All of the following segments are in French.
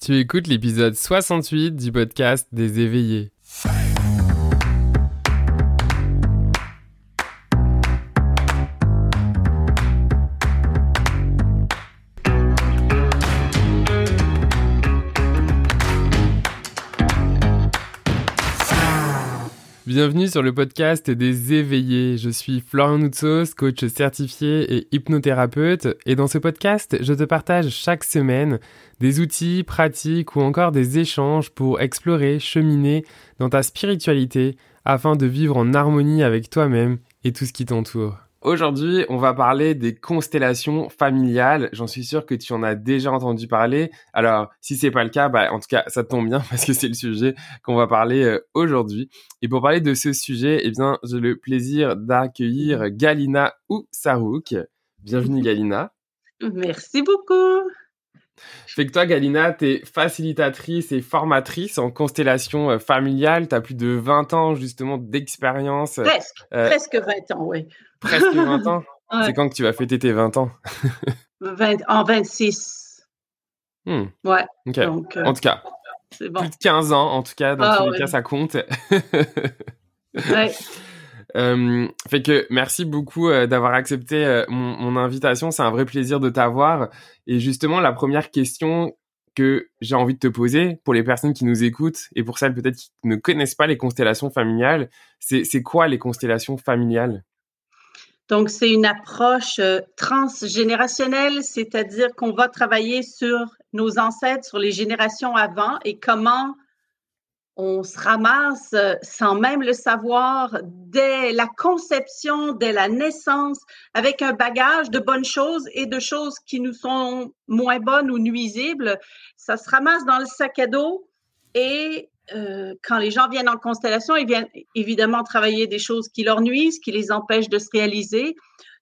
Tu écoutes l'épisode 68 du podcast des éveillés. Bienvenue sur le podcast des éveillés. Je suis Florian Noutsos, coach certifié et hypnothérapeute. Et dans ce podcast, je te partage chaque semaine des outils, pratiques ou encore des échanges pour explorer, cheminer dans ta spiritualité afin de vivre en harmonie avec toi-même et tout ce qui t'entoure. Aujourd'hui, on va parler des constellations familiales. J'en suis sûr que tu en as déjà entendu parler. Alors, si c'est pas le cas, bah, en tout cas, ça tombe bien parce que c'est le sujet qu'on va parler euh, aujourd'hui. Et pour parler de ce sujet, eh bien, j'ai le plaisir d'accueillir Galina ou Sarouk. Bienvenue, Galina. Merci beaucoup. Fait que toi, Galina, t'es facilitatrice et formatrice en constellation euh, familiale. T'as plus de 20 ans, justement, d'expérience. Presque, euh, presque 20 ans, oui. Presque 20 ans. C'est quand que tu vas fêter tes 20 ans? 20, En 26. Hmm. Ouais. Donc, euh, en tout cas, bon. plus de 15 ans, en tout cas, dans ah tous les cas, ça compte. ouais. Euh, fait que merci beaucoup euh, d'avoir accepté euh, mon, invitation. C'est un vrai plaisir de t'avoir. Et justement, la première question que j'ai envie de te poser pour les personnes qui nous écoutent et pour celles peut-être qui ne connaissent pas les constellations familiales, c'est quoi les constellations familiales? Donc, c'est une approche transgénérationnelle, c'est-à-dire qu'on va travailler sur nos ancêtres, sur les générations avant et comment on se ramasse euh, sans même le savoir dès la conception, dès la naissance, avec un bagage de bonnes choses et de choses qui nous sont moins bonnes ou nuisibles. Ça se ramasse dans le sac à dos et euh, quand les gens viennent en constellation, ils viennent évidemment travailler des choses qui leur nuisent, qui les empêchent de se réaliser.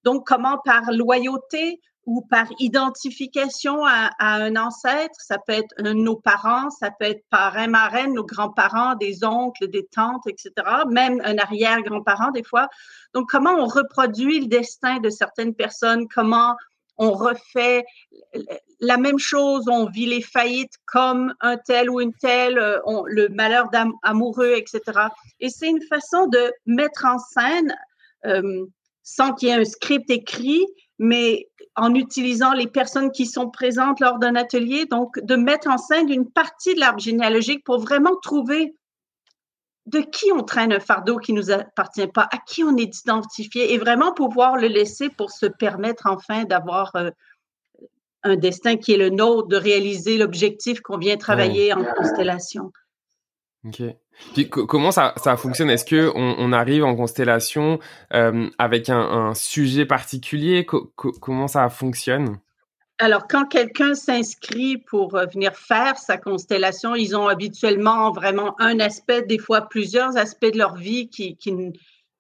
Donc, comment par loyauté ou par identification à, un ancêtre, ça peut être nos parents, ça peut être parrain, marraine, nos grands-parents, des oncles, des tantes, etc., même un arrière-grand-parent des fois. Donc, comment on reproduit le destin de certaines personnes, comment on refait la même chose, on vit les faillites comme un tel ou une telle, euh, le malheur amoureux, etc. Et c'est une façon de mettre en scène, euh, sans qu'il y ait un script écrit, mais en utilisant les personnes qui sont présentes lors d'un atelier, donc de mettre en scène une partie de l'arbre généalogique pour vraiment trouver de qui on traîne un fardeau qui ne nous appartient pas, à qui on est identifié et vraiment pouvoir le laisser pour se permettre enfin d'avoir euh, un destin qui est le nôtre, de réaliser l'objectif qu'on vient travailler en constellation. Ok. Puis comment ça, ça fonctionne? Est-ce que on, arrive en constellation euh, avec un, sujet particulier? Comment ça fonctionne? Alors, quand quelqu'un s'inscrit pour euh, venir faire sa constellation, ils ont habituellement vraiment un aspect, des fois plusieurs aspects de leur vie qui, qui,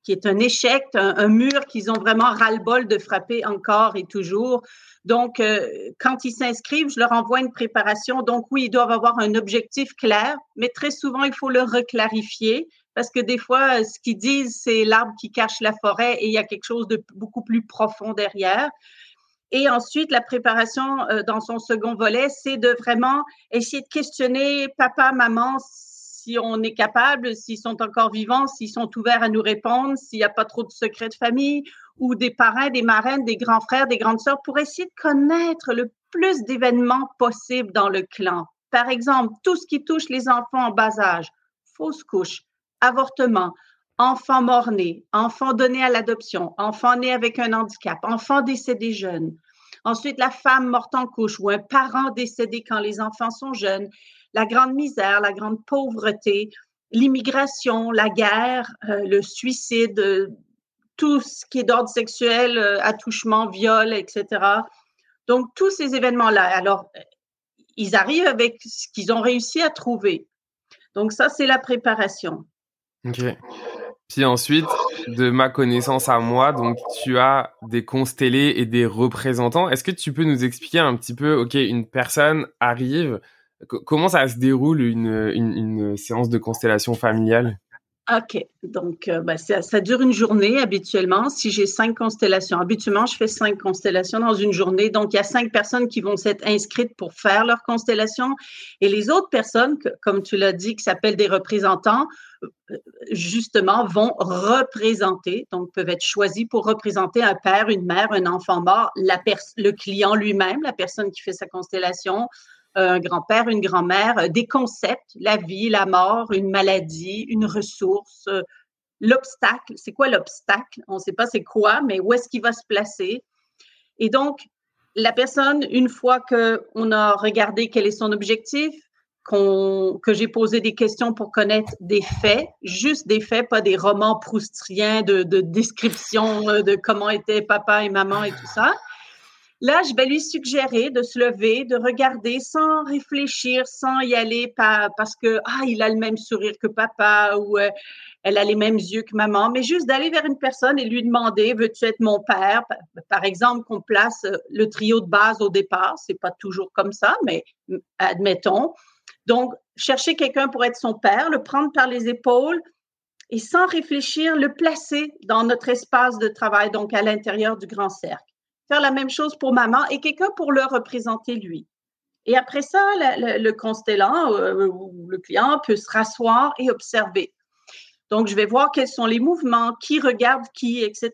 qui est un échec, un, mur qu'ils ont vraiment ras-le-bol de frapper encore et toujours. Donc, euh, quand ils s'inscrivent, je leur envoie une préparation. Donc, oui, ils doivent avoir un objectif clair, mais très souvent, il faut le reclarifier parce que des fois, ce qu'ils disent, c'est l'arbre qui cache la forêt et il y a quelque chose de beaucoup plus profond derrière. Et ensuite, la préparation euh, dans son second volet, c'est de vraiment essayer de questionner papa, maman, si on est capable, s'ils sont encore vivants, s'ils sont ouverts à nous répondre, s'il n'y a pas trop de secrets de famille, ou des parrains, des marraines, des grands frères, des grandes sœurs, pour essayer de connaître le plus d'événements possibles dans le clan. Par exemple, tout ce qui touche les enfants en bas âge, fausse couche, avortement, enfants mort-nés, enfants donnés à l'adoption, enfants nés avec un handicap, enfants décédés jeunes. Ensuite, la femme morte en couche ou un parent décédé quand les enfants sont jeunes, la grande misère, la grande pauvreté, l'immigration, la guerre, euh, le suicide, euh, tout ce qui est d'ordre sexuel, euh, attouchement, viol, etc. Donc, tous ces événements-là. Alors, ils arrivent avec ce qu'ils ont réussi à trouver. Donc, ça, c'est la préparation. OK. Puis ensuite, de ma connaissance à moi, donc tu as des constellés et des représentants. Est-ce que tu peux nous expliquer un petit peu, ok, une personne arrive, comment ça se déroule une, une, séance de constellation familiale? OK. Donc, euh, ben, ça, dure une journée habituellement. Si j'ai cinq constellations, habituellement, je fais cinq constellations dans une journée. Donc, il y a cinq personnes qui vont s'être inscrites pour faire leur constellation. Et les autres personnes, comme tu l'as dit, qui s'appellent des représentants, euh, justement, vont représenter, donc peuvent être choisis pour représenter un père, une mère, un enfant mort, le client lui-même, la personne qui fait sa constellation, un grand-père, une grand-mère, euh, des concepts, la vie, la mort, une maladie, une ressource, euh, l'obstacle. C'est quoi l'obstacle? On ne sait pas c'est quoi, mais où est-ce qu'il va se placer? Et donc, la personne, une fois qu'on a regardé quel est son objectif, que j'ai posé des questions pour connaître des faits, juste des faits, pas des romans proustriens de, de description euh, de comment étaient papa et maman et tout ça, Là, je vais lui suggérer de se lever, de regarder sans réfléchir, sans y aller parce que ah, il a le même sourire que papa ou euh, elle a les mêmes yeux que maman, mais juste d'aller vers une personne et lui demander veux-tu être mon père? Par exemple, qu'on place euh, le trio de base au départ, c'est pas toujours comme ça, mais admettons. Donc, chercher quelqu'un pour être son père, le prendre par les épaules et sans réfléchir, le placer dans notre espace de travail, donc à l'intérieur du grand cercle faire la même chose pour maman et quelqu'un pour le représenter lui. Et après ça, le, constellant euh, ou le client peut se rasseoir et observer. Donc, je vais voir quels sont les mouvements, qui regarde qui, etc.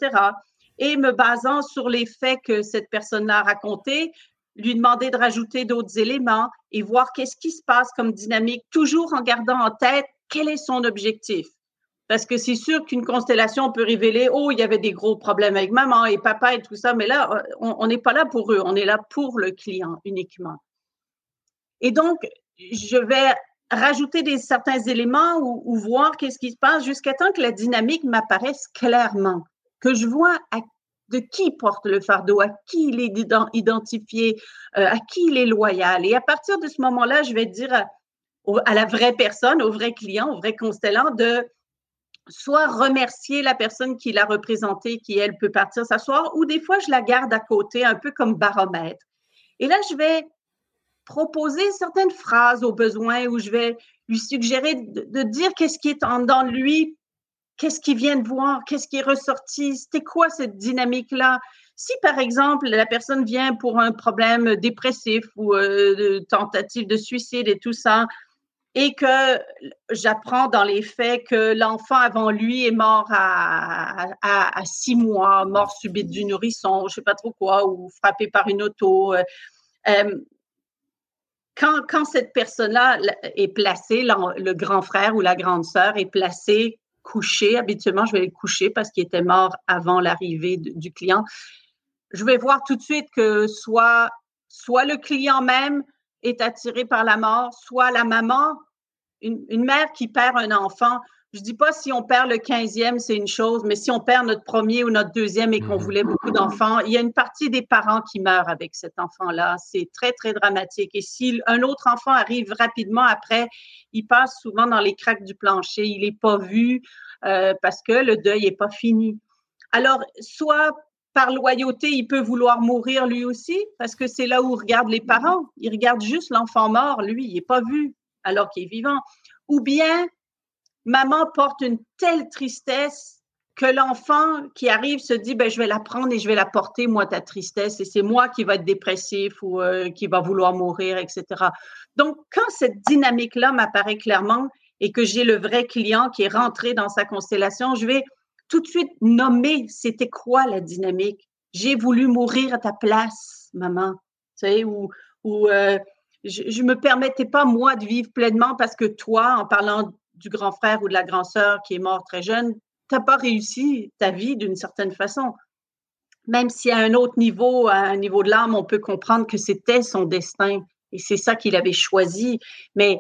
Et me basant sur les faits que cette personne a racontés, lui demander de rajouter d'autres éléments et voir qu'est-ce qui se passe comme dynamique, toujours en gardant en tête quel est son objectif. Parce que c'est sûr qu'une constellation peut révéler, oh, il y avait des gros problèmes avec maman et papa et tout ça, mais là, on n'est pas là pour eux, on est là pour le client uniquement. Et donc, je vais rajouter des, certains éléments ou, voir qu'est-ce qui se passe jusqu'à temps que la dynamique m'apparaisse clairement, que je vois de qui porte le fardeau, à qui il est identifié, euh, à qui il est loyal. Et à partir de ce moment-là, je vais dire à, la vraie personne, au vrai client, au vrai constellant, de soit remercier la personne qui l'a représentée, qui, elle, peut partir s'asseoir, ou des fois, je la garde à côté, un peu comme baromètre. Et là, je vais proposer certaines phrases au besoin, où je vais lui suggérer de, dire qu'est-ce qui est en dans lui, qu'est-ce qu'il vient de voir, qu'est-ce qui est ressorti, c'était quoi cette dynamique-là? Si, par exemple, la personne vient pour un problème dépressif ou euh, tentative de suicide et tout ça, et que j'apprends dans les faits que l'enfant avant lui est mort à, six mois, mort subite du nourrisson, je sais pas trop quoi, ou frappé par une auto. Euh, euh, quand, quand, cette personne-là est placée, le grand frère ou la grande sœur est placé couché, habituellement je vais le coucher parce qu'il était mort avant l'arrivée du client, je vais voir tout de suite que soit, soit le client même, est attirée par la mort, soit la maman, une, mère qui perd un enfant. Je dis pas si on perd le 15e, c'est une chose, mais si on perd notre premier ou notre deuxième et qu'on mmh voulait beaucoup d'enfants, il y a une partie des parents qui meurent avec cet enfant-là. C'est très, très dramatique. Et si un autre enfant arrive rapidement après, il passe souvent dans les craques du plancher. Il n'est pas vu euh, parce que le deuil n'est pas fini. Alors, soit par loyauté, il peut vouloir mourir lui aussi, parce que c'est là où regardent les parents. Ils regardent juste l'enfant mort, lui, il n'est pas vu alors qu'il est vivant. Ou bien, maman porte une telle tristesse que l'enfant qui arrive se dit, ben, je vais la prendre et je vais la porter, moi, ta tristesse, et c'est moi qui va être dépressif ou euh, qui va vouloir mourir, etc. Donc, quand cette dynamique-là m'apparaît clairement et que j'ai le vrai client qui est rentré dans sa constellation, je vais tout de suite nommer c'était quoi la dynamique. J'ai voulu mourir à ta place, maman. Tu sais, ou, ou euh, je ne me permettais pas, moi, de vivre pleinement parce que toi, en parlant du grand frère ou de la grande sœur qui est mort très jeune, tu n'as pas réussi ta vie d'une certaine façon. Même si à un autre niveau, à un niveau de l'âme, on peut comprendre que c'était son destin et c'est ça qu'il avait choisi. Mais,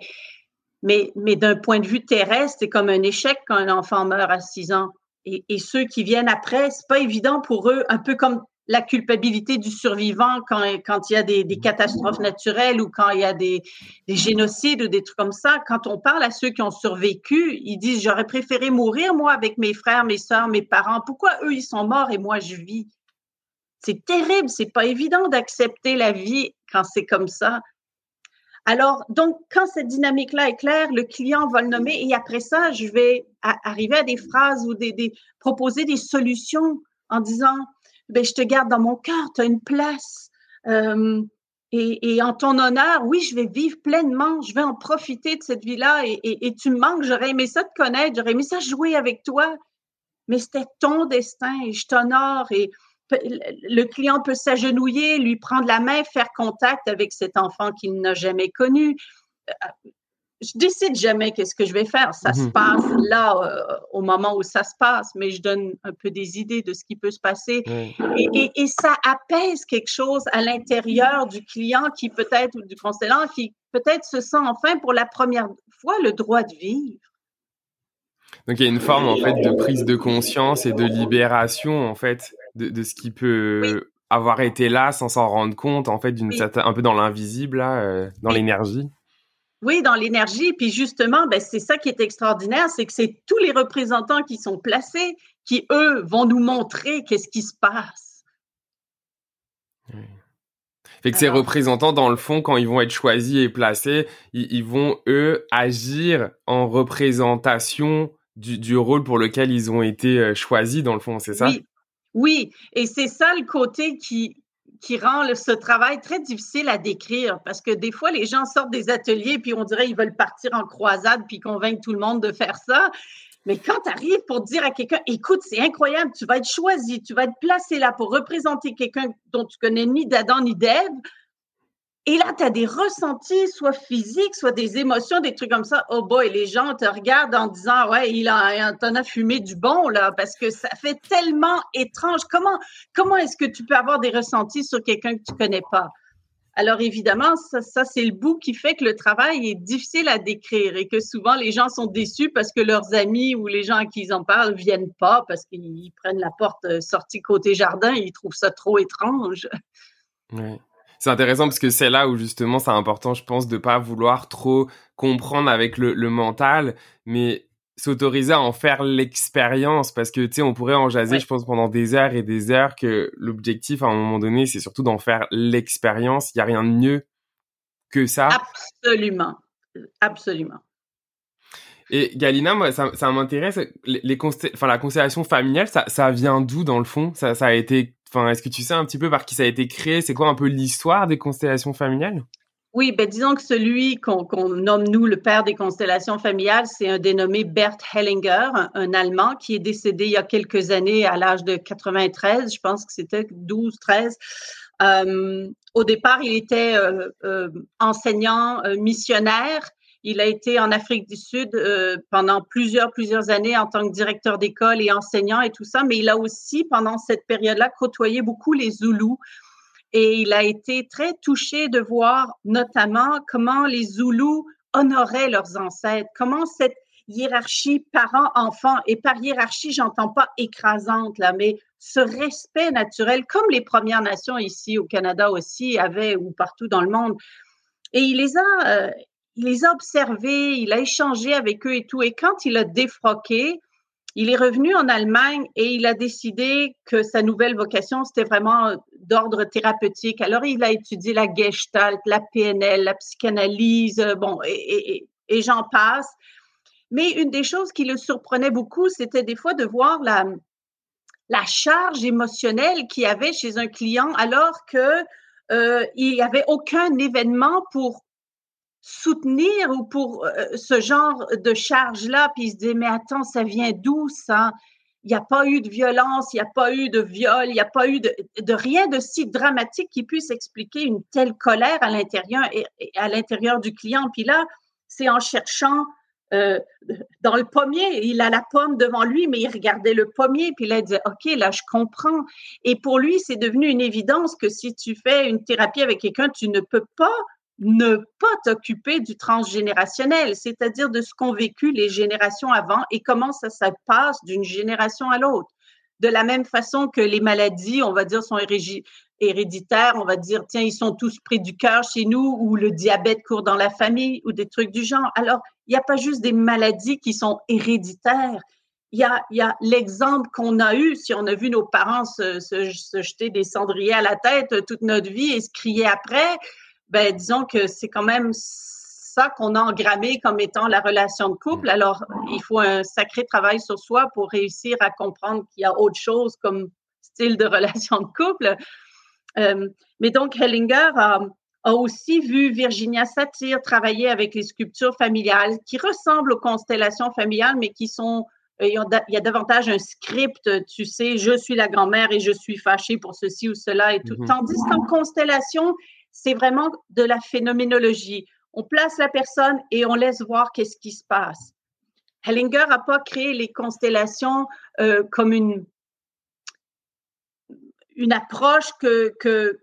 mais, mais d'un point de vue terrestre, c'est comme un échec quand un enfant meurt à 6 ans. Et, ceux qui viennent après, c'est pas évident pour eux, un peu comme la culpabilité du survivant quand, il y a des, catastrophes naturelles ou quand il y a des, génocides ou des trucs comme ça. Quand on parle à ceux qui ont survécu, ils disent j'aurais préféré mourir moi avec mes frères, mes soeurs, mes parents. Pourquoi eux ils sont morts et moi je vis? C'est terrible. C'est pas évident d'accepter la vie quand c'est comme ça. Alors, donc, quand cette dynamique-là est claire, le client va le nommer et après ça, je vais arriver à des phrases ou des, proposer des solutions en disant, ben, je te garde dans mon cœur, tu as une place. Euh, et, en ton honneur, oui, je vais vivre pleinement, je vais en profiter de cette vie-là et, et, et tu me manques, j'aurais aimé ça te connaître, j'aurais aimé ça jouer avec toi, mais c'était ton destin et je t'honore et le client peut s'agenouiller, lui prendre la main, faire contact avec cet enfant qu'il n'a jamais connu. Euh, je décide jamais qu'est-ce que je vais faire. Ça se mhm. passe là euh, au moment où ça se passe, mais je donne un peu des idées de ce qui peut se passer. Et, ça apaise quelque chose à l'intérieur du client qui peut-être, ou du constellant, qui peut-être se sent enfin pour la première fois le droit de vivre. Donc il y a une forme en fait de prise de conscience et de libération en fait de, ce qui peut avoir été là sans s'en rendre compte, en fait, d'une certaine, un peu dans l'invisible, là, euh, dans l'énergie? Oui, dans l'énergie. Puis justement, ben, c'est ça qui est extraordinaire, c'est que c'est tous les représentants qui sont placés qui, eux, vont nous montrer qu'est-ce qui se passe. Fait que ces représentants, dans le fond, quand ils vont être choisis et placés, ils, vont, eux, agir en représentation du, du, rôle pour lequel ils ont été euh, choisis, dans le fond, c'est ça? Oui, oui, et c'est ça le côté qui, rend ce travail très difficile à décrire parce que des fois, les gens sortent des ateliers puis on dirait qu'ils veulent partir en croisade puis convaincre tout le monde de faire ça. Mais quand tu arrives pour dire à quelqu'un, écoute, c'est incroyable, tu vas être choisi, tu vas être placé là pour représenter quelqu'un dont tu connais ni d'Adam ni d'Ève, et là, tu as des ressentis, soit physiques, soit des émotions, des trucs comme ça. Oh boy, les gens te regardent en disant, ouais, il a, t'en as fumé du bon, là, parce que ça fait tellement étrange. Comment, comment est-ce que tu peux avoir des ressentis sur quelqu'un que tu connais pas? Alors évidemment, ça, c'est le bout qui fait que le travail est difficile à décrire et que souvent les gens sont déçus parce que leurs amis ou les gens à qui ils en parlent viennent pas parce qu'ils prennent la porte euh, sortie côté jardin et ils trouvent ça trop étrange. C'est intéressant parce que c'est là où justement c'est important, je pense, de pas vouloir trop comprendre avec le, mental, mais s'autoriser à en faire l'expérience parce que tu sais on pourrait en jaser je pense pendant des heures et des heures que l'objectif à un moment donné c'est surtout d'en faire l'expérience. Il y a rien de mieux que ça. Absolument. Absolument. Et Galina, moi, ça, ça m'intéresse. Les, les enfin, la constellation familiale, ça, ça vient d'où dans le fond? Ça, ça a été Enfin, est-ce que tu sais un petit peu par qui ça a été créé? C'est quoi un peu l'histoire des constellations familiales? Oui, ben disons que celui qu'on nomme nous le père des constellations familiales, c'est un dénommé Bert Hellinger, un, Allemand qui est décédé il y a quelques années à l'âge de 93, je pense que c'était 12, 13. Euh, au départ, il était euh, euh, enseignant, missionnaire il a été en Afrique du Sud euh, pendant plusieurs, plusieurs années en tant que directeur d'école et enseignant et tout ça, mais il a aussi, pendant cette période-là, côtoyé beaucoup les Zoulous. Et il a été très touché de voir notamment comment les Zoulous honoraient leurs ancêtres, comment cette hiérarchie parents-enfants, et par hiérarchie, j'entends pas écrasante là, mais ce respect naturel, comme les Premières Nations ici au Canada aussi avaient ou partout dans le monde. Et il les a, euh, il les a observés, il a échangé avec eux et tout. Et quand il a défroqué, il est revenu en Allemagne et il a décidé que sa nouvelle vocation, c'était vraiment d'ordre thérapeutique. Alors, il a étudié la gestalt, la PNL, la psychanalyse, bon, et, j'en passe. Mais une des choses qui le surprenait beaucoup, c'était des fois de voir la, charge émotionnelle qu'il y avait chez un client alors que euh, n'y avait aucun événement pour soutenir ou pour euh, ce genre de charge-là, puis il se dit, mais attends, ça vient d'où ça? Il n'y a pas eu de violence, il n'y a pas eu de viol, il n'y a pas eu de, rien de si dramatique qui puisse expliquer une telle colère à l'intérieur et, à l'intérieur du client. Puis là, c'est en cherchant euh, dans le pommier, il a la pomme devant lui, mais il regardait le pommier, puis là, il disait, OK, là, je comprends. Et pour lui, c'est devenu une évidence que si tu fais une thérapie avec quelqu'un, tu ne peux pas ne pas t'occuper du transgénérationnel, c'est-à-dire de ce qu'ont vécu les générations avant et comment ça, se passe d'une génération à l'autre. De la même façon que les maladies, on va dire, sont héréditaires, on va dire, tiens, ils sont tous près du cœur chez nous, ou le diabète court dans la famille, ou des trucs du genre. Alors, il n'y a pas juste des maladies qui sont héréditaires. Il y a, l'exemple qu'on a eu, si on a vu nos parents se jeter des cendriers à la tête toute notre vie et se crier après, ben disons que c'est quand même ça qu'on a engrammé comme étant la relation de couple. Alors, il faut un sacré travail sur soi pour réussir à comprendre qu'il y a autre chose comme style de relation de couple. Euh, mais donc, Hellinger a, a, aussi vu Virginia Satir travailler avec les sculptures familiales qui ressemblent aux constellations familiales, mais qui sont euh, il y a davantage un script, tu sais, je suis la grand-mère et je suis fâchée pour ceci ou cela et tout. Mm-hmm. Tandis qu'en constellation, c'est vraiment de la phénoménologie. On place la personne et on laisse voir qu'est-ce qui se passe. Hellinger n'a pas créé les constellations euh, comme une, une approche que, que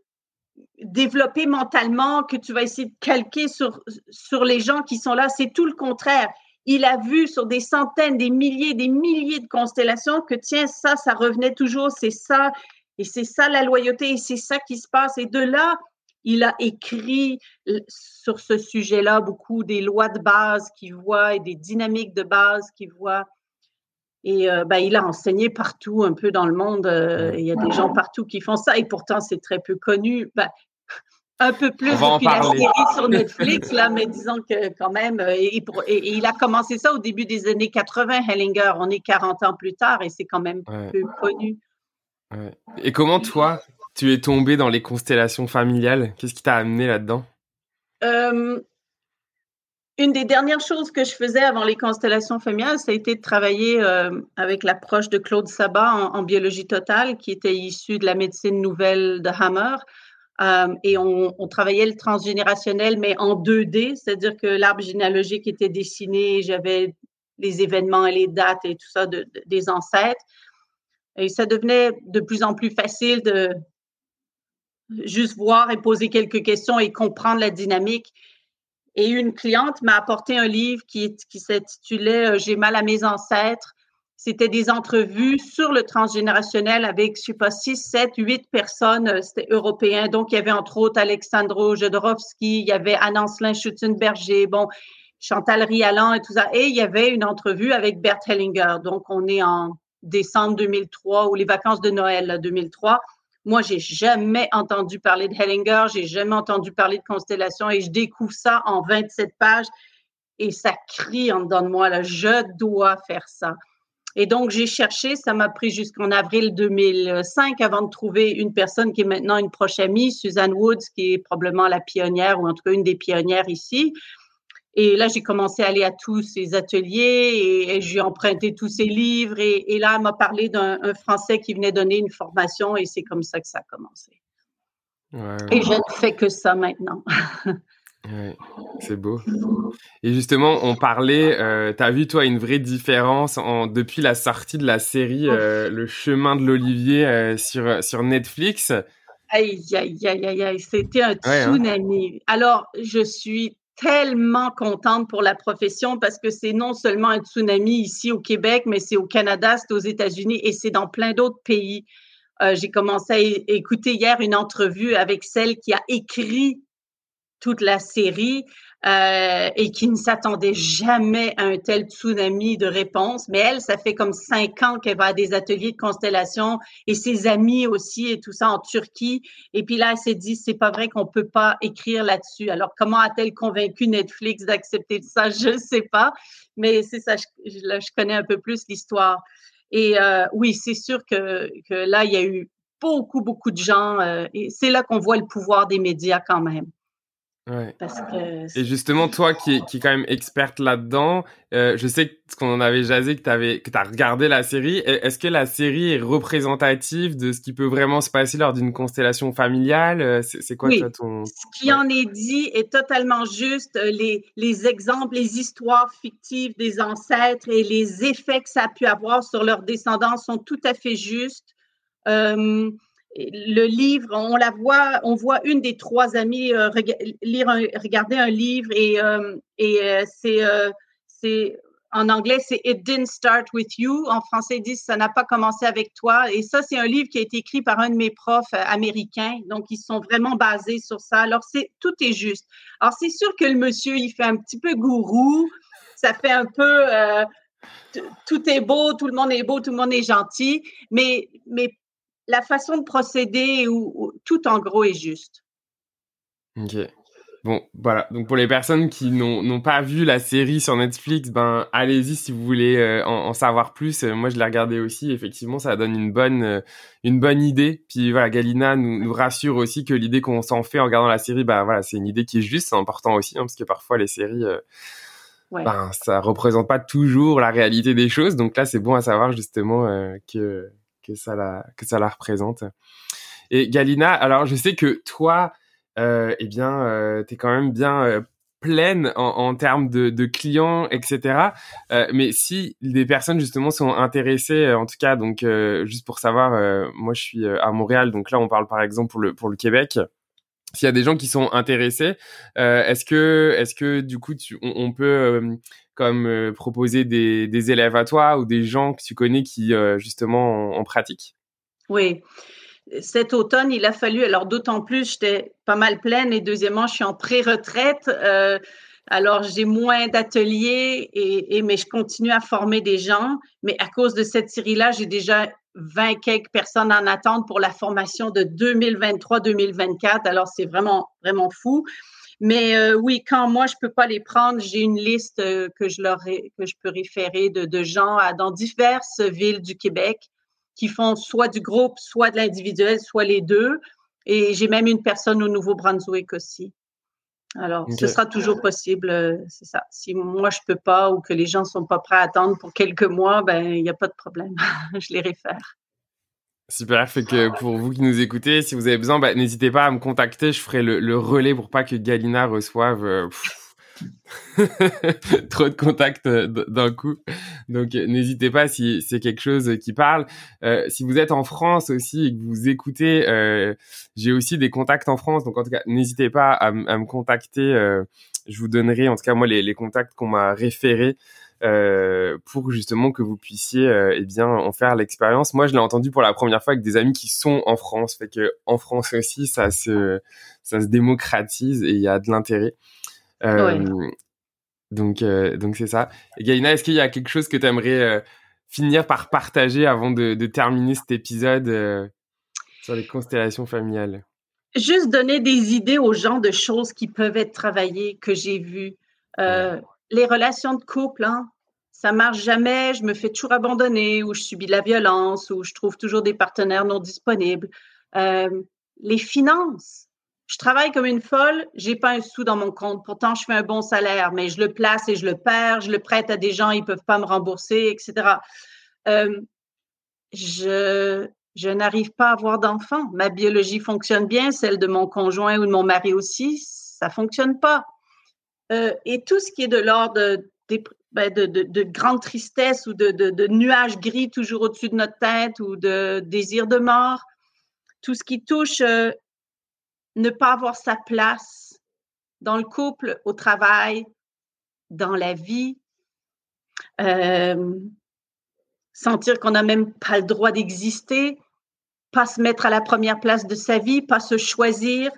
développée mentalement, que tu vas essayer de calquer sur, sur les gens qui sont là. C'est tout le contraire. Il a vu sur des centaines, des milliers, des milliers de constellations que tiens, ça, ça revenait toujours, c'est ça, et c'est ça la loyauté, et c'est ça qui se passe. Et de là, il a écrit sur ce sujet-là beaucoup des lois de base qu'il voit et des dynamiques de base qu'il voit. Et euh, ben, il a enseigné partout, un peu dans le monde. Euh, il y a des gens partout qui font ça, et pourtant c'est très peu connu. Ben, un peu plus depuis la série sur Netflix, là, mais disons que quand même, euh, et, il a commencé ça au début des années 80, Hellinger. On est 40 ans plus tard et c'est quand même peu connu. Et comment toi, tu es tombé dans les constellations familiales Qu'est-ce qui t'a amené là-dedans? Euh, Une des dernières choses que je faisais avant les constellations familiales, ça a été de travailler euh, avec l'approche de Claude Sabat en, biologie totale, qui était issue de la médecine nouvelle de Hammer. Euh, et on, travaillait le transgénérationnel, mais en 2D, c'est-à-dire que l'arbre généalogique était dessiné, j'avais les événements et les dates et tout ça des ancêtres. Et ça devenait de plus en plus facile de juste voir et poser quelques questions et comprendre la dynamique. Et une cliente m'a apporté un livre qui, qui s'intitulait euh, J'ai mal à mes ancêtres c'était des entrevues sur le transgénérationnel avec, je sais pas, six, sept, huit personnes, euh, c'était européen. Donc, il y avait entre autres Alexandro Jodorowsky, il y avait Anne-Ancelin Schutzenberger, bon, Chantal Rialan et tout ça. Et il y avait une entrevue avec Bert Hellinger. Donc, on est en décembre 2003 ou les vacances de Noël 2003. Moi, j'ai jamais entendu parler de Hellinger, j'ai jamais entendu parler de constellation et je découvre ça en 27 pages et ça crie en dedans de moi, là, je dois faire ça. Et donc, j'ai cherché, ça m'a pris jusqu'en avril 2005 avant de trouver une personne qui est maintenant une proche amie, Suzanne Woods, qui est probablement la pionnière ou en tout cas une des pionnières ici. Et là, j'ai commencé à aller à tous ses ateliers et, j'ai emprunté tous ses livres. Et, là, elle m'a parlé d'un Français qui venait donner une formation et c'est comme ça que ça a commencé. Et je ne fais que ça maintenant. Ouais, c'est beau. Et justement, on parlait, euh, tu as vu toi une vraie différence en, depuis la sortie de la série euh, Le chemin de l'Olivier euh, sur, sur Netflix? Aïe, aïe, aïe, aïe, c'était un hein. tsunami. Alors, je suis tellement contente pour la profession parce que c'est non seulement un tsunami ici au Québec, mais c'est au Canada, c'est aux États-Unis et c'est dans plein d'autres pays. J'ai commencé à écouter hier une entrevue avec celle qui a écrit toute la série euh, et qui ne s'attendait jamais à un tel tsunami de réponses. Mais elle, ça fait comme cinq ans qu'elle va à des ateliers de constellation et ses amis aussi et tout ça en Turquie. Et puis là, elle s'est dit, c'est pas vrai qu'on peut pas écrire là-dessus. Alors, comment a-t-elle convaincu Netflix d'accepter ça? Je ne sais pas. Mais c'est ça, je, là, je connais un peu plus l'histoire. Et euh, oui, c'est sûr que, que là, il y a eu beaucoup, beaucoup de gens. Euh, et c'est là qu'on voit le pouvoir des médias quand même. Et justement, toi qui es, qui est quand même experte là-dedans, euh, je sais qu'on en avait jasé, que tu as regardé la série. Est-ce que la série est représentative de ce qui peut vraiment se passer lors d'une constellation familiale? Euh, C'est quoi oui. ton... Ce qui en est dit est totalement juste. Euh, les, les exemples, les histoires fictives des ancêtres et les effets que ça a pu avoir sur leurs descendants sont tout à fait justes. Euh, le livre, on la voit, on voit une des trois amies euh, lire regarder un livre et, euh, et euh, c'est, c'est en anglais, c'est It didn't start with you. En français, ils disent Ça n'a pas commencé avec toi. Et ça, c'est un livre qui a été écrit par un de mes profs américains. Donc, ils sont vraiment basés sur ça. Alors, c'est, tout est juste. Alors, c'est sûr que le monsieur, il fait un petit peu gourou. Ça fait un peu. tout est beau, tout le monde est beau, tout le monde est gentil. Mais, mais la façon de procéder ou, tout en gros est juste. Ok. Bon, voilà. Donc pour les personnes qui n'ont pas vu la série sur Netflix, ben allez-y si vous voulez euh, en, savoir plus. Euh, moi, je l'ai regardé aussi. Effectivement, ça donne une bonne euh, une bonne idée. Puis voilà, Galina nous, nous rassure aussi que l'idée qu'on s'en fait en regardant la série, ben voilà, c'est une idée qui est juste. C'est important aussi hein, parce que parfois les séries, ouais. ben ça représente pas toujours la réalité des choses. Donc là, c'est bon à savoir justement que que ça la que ça la représente. Et Galina, alors je sais que toi euh, eh bien, euh, tu quand même bien euh, pleine en, en, termes de, de, clients, etc. Euh, mais si des personnes justement sont intéressées, euh, en tout cas, donc juste pour savoir, moi je suis à Montréal, donc là on parle par exemple pour le pour le Québec. S'il y a des gens qui sont intéressés, est-ce que est-ce que du coup on, peut comme proposer des, des élèves à toi ou des gens que tu connais qui justement en, en pratiquent? Oui cet automne, il a fallu, alors d'autant plus, j'étais pas mal pleine et deuxièmement, je suis en pré-retraite. Alors, j'ai moins d'ateliers, et, mais je continue à former des gens. Mais à cause de cette série-là, j'ai déjà 20 quelques personnes en attente pour la formation de 2023-2024. Alors, c'est vraiment, vraiment fou. Mais euh, oui, quand moi, je peux pas les prendre, j'ai une liste euh, que je leur que je peux référer de, de gens à, dans diverses villes du Québec qui font soit du groupe, soit de l'individuel, soit les deux. Et j'ai même une personne au Nouveau-Brunswick aussi. Alors, ce sera toujours possible, euh, c'est ça. Si moi, je peux pas ou que les gens sont pas prêts à attendre pour quelques mois, ben, il n'y a pas de problème. je les réfère. Super, fait que pour vous qui nous écoutez, si vous avez besoin, ben, n'hésitez pas à me contacter, je ferai le, relais pour pas que Galina reçoive euh, trop de contacts euh, d'un coup. Donc euh, n'hésitez pas si c'est quelque chose qui parle. Euh, si vous êtes en France aussi et que vous écoutez, euh, j'ai aussi des contacts en France. Donc en tout cas, n'hésitez pas à, me contacter. je vous donnerai en tout cas moi les, contacts qu'on m'a référés. pour justement que vous puissiez eh bien en faire l'expérience. Moi, je l'ai entendu pour la première fois avec des amis qui sont en France, fait que en France aussi, ça se ça se démocratise et il y a de l'intérêt. Donc, donc c'est ça. Et Gaïna, est-ce qu'il y a quelque chose que tu aimerais finir par partager avant de, de terminer cet épisode sur les constellations familiales? Juste donner des idées aux gens de choses qui peuvent être travaillées, que j'ai vues. Les relations de couple, hein, ça marche jamais, je me fais toujours abandonner, ou je subis de la violence, ou je trouve toujours des partenaires non disponibles. les finances, je travaille comme une folle, j'ai pas un sou dans mon compte. Pourtant, je fais un bon salaire, mais je le place et je le perds. Je le prête à des gens, ils peuvent pas me rembourser, etc. Euh, je, n'arrive pas à avoir d'enfants. Ma biologie fonctionne bien, celle de mon conjoint ou de mon mari aussi, ça fonctionne pas. Euh, et tout ce qui est de l'ordre de, ben, de, de, de, grande tristesse ou de, de, nuages gris toujours au-dessus de notre tête ou de désir de mort, tout ce qui touche euh, ne pas avoir sa place dans le couple, au travail, dans la vie, sentir qu'on n'a même pas le droit d'exister, pas se mettre à la première place de sa vie, pas se choisir.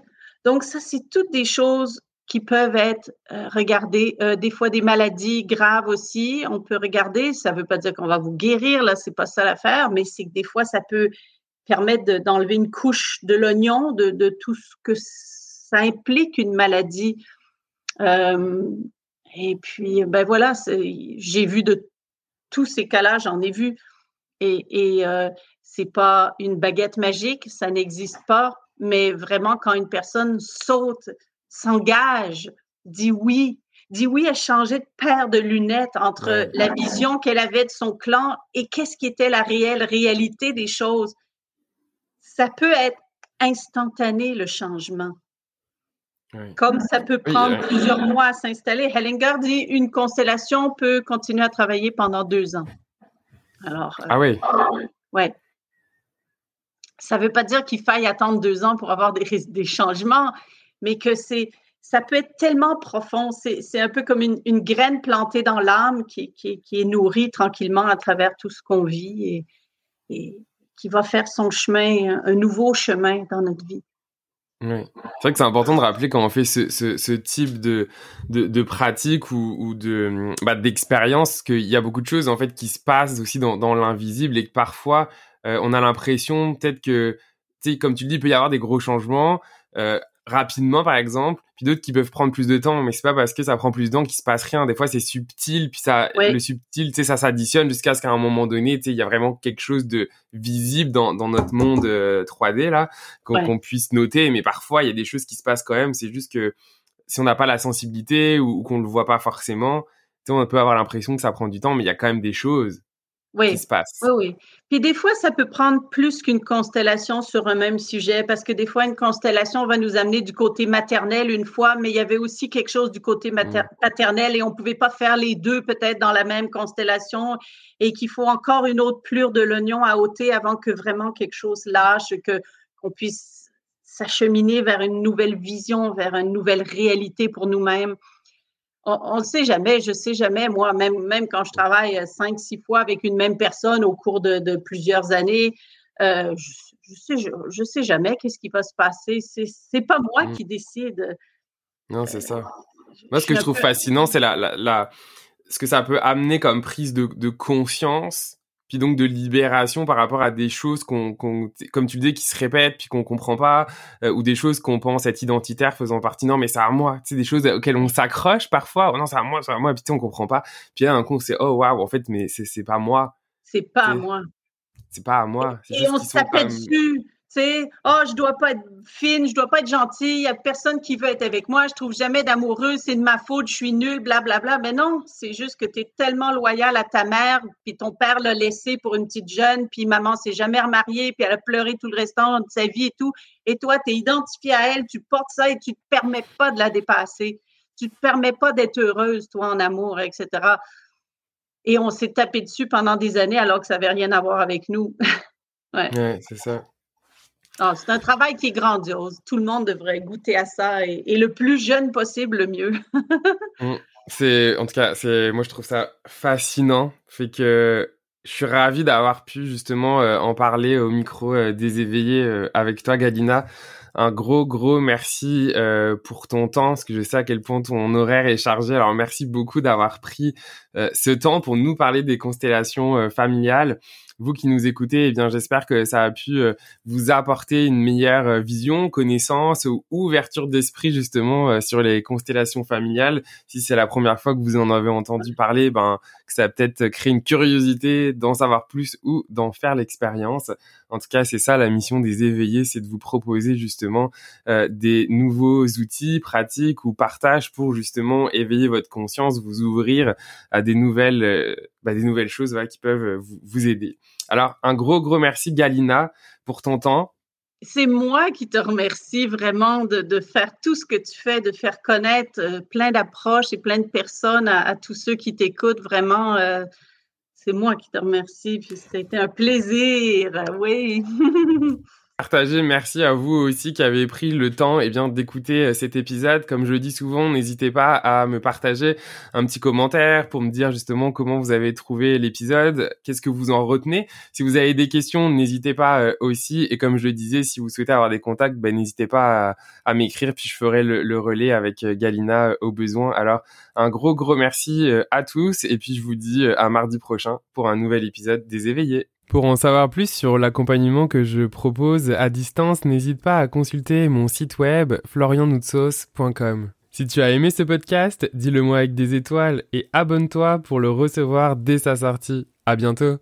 Donc ça, c'est toutes des choses qui peuvent être euh, regardées, euh, des fois des maladies graves aussi, on peut regarder, ça ne veut pas dire qu'on va vous guérir, là, c'est pas ça l'affaire, mais c'est que des fois, ça peut permettre d'enlever une couche de l'oignon, de, de, tout ce que ça implique une maladie. Euh, et puis, ben voilà, j'ai vu de tous ces cas-là, j'en ai vu. Et, et euh, c'est pas une baguette magique, ça n'existe pas, mais vraiment quand une personne saute, s'engage, dit oui, dit oui à changer de paire de lunettes entre la vision qu'elle avait de son clan et qu'est-ce qui était la réelle réalité des choses ça peut être instantané le changement. Comme ça peut prendre plusieurs mois à s'installer. Hellinger dit une constellation peut continuer à travailler pendant deux ans. Alors, euh, ah oui. ouais. Ça ne veut pas dire qu'il faille attendre deux ans pour avoir des, des changements, mais que c'est ça peut être tellement profond. C'est un peu comme une, une graine plantée dans l'âme qui, qui, qui, est nourrie tranquillement à travers tout ce qu'on vit. Et, et, qui va faire son chemin, un nouveau chemin dans notre vie. Oui. C'est vrai que c'est important de rappeler quand on fait ce, ce, ce type de, de, de, pratique ou, ou de bah, d'expérience qu'il y a beaucoup de choses en fait qui se passent aussi dans, dans l'invisible et que parfois euh, on a l'impression peut-être que tu sais comme tu le dis il peut y avoir des gros changements euh, rapidement par exemple puis d'autres qui peuvent prendre plus de temps, mais c'est pas parce que ça prend plus de temps qu'il se passe rien. Des fois, c'est subtil, puis ça, le subtil, tu sais, ça s'additionne jusqu'à ce qu'à un moment donné, tu sais, il y a vraiment quelque chose de visible dans, dans notre monde 3D là, qu'on puisse noter. Mais parfois, il y a des choses qui se passent quand même. C'est juste que si on n'a pas la sensibilité ou, ou qu'on le voit pas forcément, tu sais, on peut avoir l'impression que ça prend du temps, mais il y a quand même des choses oui. qui se passe. Oui, oui. Puis des fois, ça peut prendre plus qu'une constellation sur un même sujet, parce que des fois, une constellation va nous amener du côté maternel une fois, mais il y avait aussi quelque chose du côté mmh. paternel et on ne pouvait pas faire les deux peut-être dans la même constellation et qu'il faut encore une autre plure de l'oignon à ôter avant que vraiment quelque chose lâche, que qu'on puisse s'acheminer vers une nouvelle vision, vers une nouvelle réalité pour nous-mêmes on ne sait jamais, je sais jamais, moi, même, même quand je travaille euh, cinq, six fois avec une même personne au cours de, plusieurs années, euh, je, sais, je, sais jamais qu'est-ce qui va se passer. C'est, c'est pas moi mmh. qui décide. Non, c'est ça. Euh, moi, ce que je trouve fascinant, c'est la, la, ce que ça peut amener comme prise de, de conscience puis donc de libération par rapport à des choses qu'on, comme tu le dis, qui se répètent puis qu'on comprend pas, euh, ou des choses qu'on pense être identitaires faisant partie. Non, mais c'est à moi. Tu sais, des choses auxquelles on s'accroche parfois. Oh non, c'est à moi, c'est à moi. Puis tu sais, on comprend pas. Puis là, un coup, c'est oh waouh, en fait, mais c'est, c'est pas moi. C'est pas à moi. C'est pas à moi. Et, on se tapait dessus sais, oh, je dois pas être fine, je dois pas être gentille, il y a personne qui veut être avec moi, je trouve jamais d'amoureux, c'est de ma faute, je suis nulle, blablabla. Mais non, c'est juste que tu es tellement loyal à ta mère, puis ton père l'a laissé pour une petite jeune, puis maman s'est jamais remariée, puis elle a pleuré tout le restant de sa vie et tout. Et toi, tu es identifié à elle, tu portes ça et tu te permets pas de la dépasser. Tu te permets pas d'être heureuse, toi, en amour, etc. Et on s'est tapé dessus pendant des années alors que ça avait rien à voir avec nous. ouais, ouais c'est ça. Ah, c'est un travail qui est grandiose. Tout le monde devrait goûter à ça et, le plus jeune possible, le mieux. Mm. c'est, en tout cas, c'est, moi je trouve ça fascinant. Fait que je suis ravi d'avoir pu justement euh, en parler au micro euh, des éveillés euh, avec toi, Galina. Un gros, gros merci pour ton temps, parce que je sais à quel point ton horaire est chargé. Alors merci beaucoup d'avoir pris ce temps pour nous parler des constellations familiales vous qui nous écoutez, eh bien, j'espère que ça a pu euh, vous apporter une meilleure euh, vision, connaissance ou ouverture d'esprit justement euh, sur les constellations familiales. Si c'est la première fois que vous en avez entendu parler, ben, que ça a peut-être créé une curiosité d'en savoir plus ou d'en faire l'expérience. En tout cas, c'est ça la mission des éveillés, c'est de vous proposer justement des nouveaux outils, pratiques ou partages pour justement éveiller votre conscience, vous ouvrir à des nouvelles, bah, des nouvelles choses qui peuvent vous, vous aider. Alors, un gros, gros merci, Galina, pour ton temps. C'est moi qui te remercie vraiment de, faire tout ce que tu fais, de faire connaître euh, plein d'approches et plein de personnes à, tous ceux qui t'écoutent. Vraiment, euh, c'est moi qui te remercie. Puis c'était un plaisir, oui. Merci à vous aussi qui avez pris le temps et eh bien d'écouter euh, cet épisode. Comme je le dis souvent, n'hésitez pas à me partager un petit commentaire pour me dire justement comment vous avez trouvé l'épisode, qu'est-ce que vous en retenez. Si vous avez des questions, n'hésitez pas euh, aussi. Et comme je le disais, si vous souhaitez avoir des contacts, ben, n'hésitez pas à, m'écrire, puis je ferai le, le, relais avec euh, Galina au besoin. Alors un gros gros merci à tous et puis je vous dis à mardi prochain pour un nouvel épisode des éveillés. Pour en savoir plus sur l'accompagnement que je propose à distance, n'hésite pas à consulter mon site web florianoutsos.com. Si tu as aimé ce podcast, dis-le moi avec des étoiles et abonne-toi pour le recevoir dès sa sortie. À bientôt!